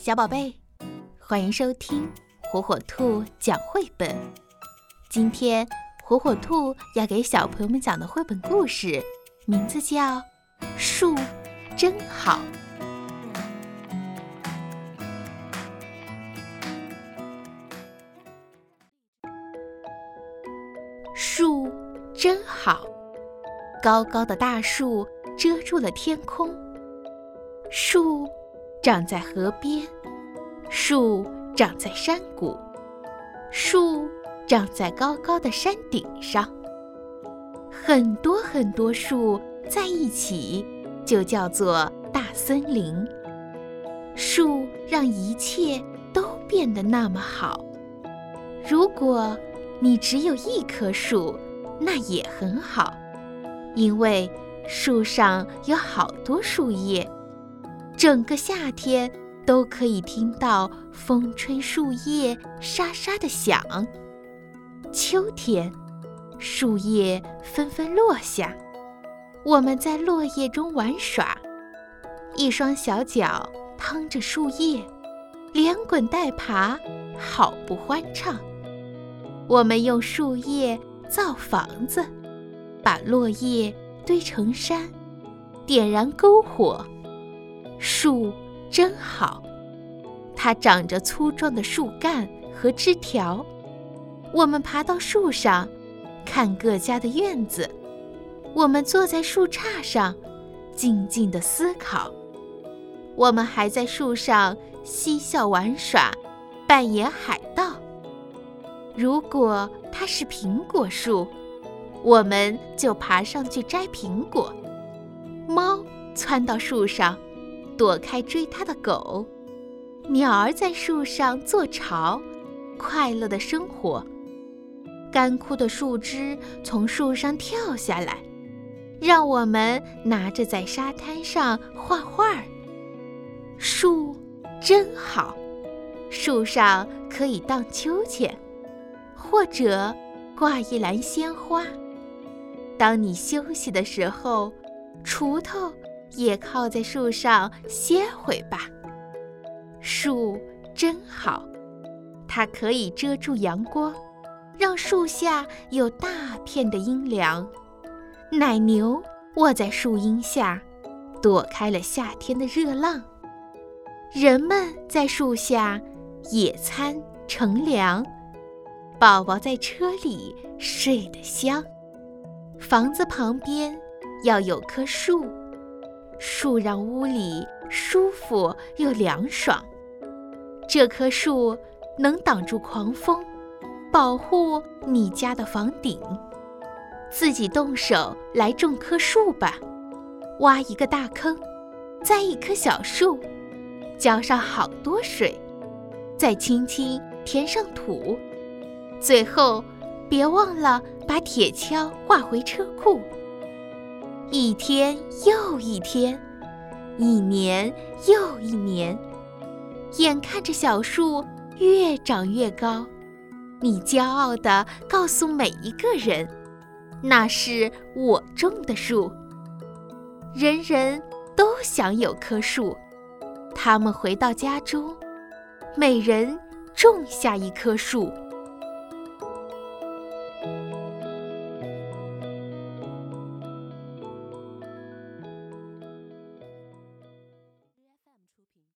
小宝贝，欢迎收听火火兔讲绘本。今天火火兔要给小朋友们讲的绘本故事，名字叫《树真好》。树真好，高高的大树遮住了天空。树长在河边，树长在山谷，树长在高高的山顶上。很多很多树在一起，就叫做大森林。树让一切都变得那么好。如果你只有一棵树，那也很好，因为树上有好多树叶。整个夏天都可以听到风吹树叶沙沙的响。秋天，树叶纷纷落下，我们在落叶中玩耍，一双小脚趟着树叶，连滚带爬，好不欢畅。我们用树叶造房子，把落叶堆成山，点燃篝火。树真好，它长着粗壮的树干和枝条。我们爬到树上，看各家的院子。我们坐在树杈上，静静地思考。我们还在树上嬉笑玩耍，扮演海盗。如果它是苹果树，我们就爬上去摘苹果。猫窜到树上。躲开追它的狗，鸟儿在树上做巢，快乐的生活。干枯的树枝从树上跳下来，让我们拿着在沙滩上画画。树真好，树上可以荡秋千，或者挂一篮鲜花。当你休息的时候，锄头。也靠在树上歇会吧。树真好，它可以遮住阳光，让树下有大片的阴凉。奶牛卧在树荫下，躲开了夏天的热浪。人们在树下野餐乘凉，宝宝在车里睡得香。房子旁边要有棵树。树让屋里舒服又凉爽。这棵树能挡住狂风，保护你家的房顶。自己动手来种棵树吧，挖一个大坑，栽一棵小树，浇上好多水，再轻轻填上土。最后，别忘了把铁锹挂回车库。一天又一天，一年又一年，眼看着小树越长越高，你骄傲地告诉每一个人：“那是我种的树。”人人都想有棵树，他们回到家中，每人种下一棵树。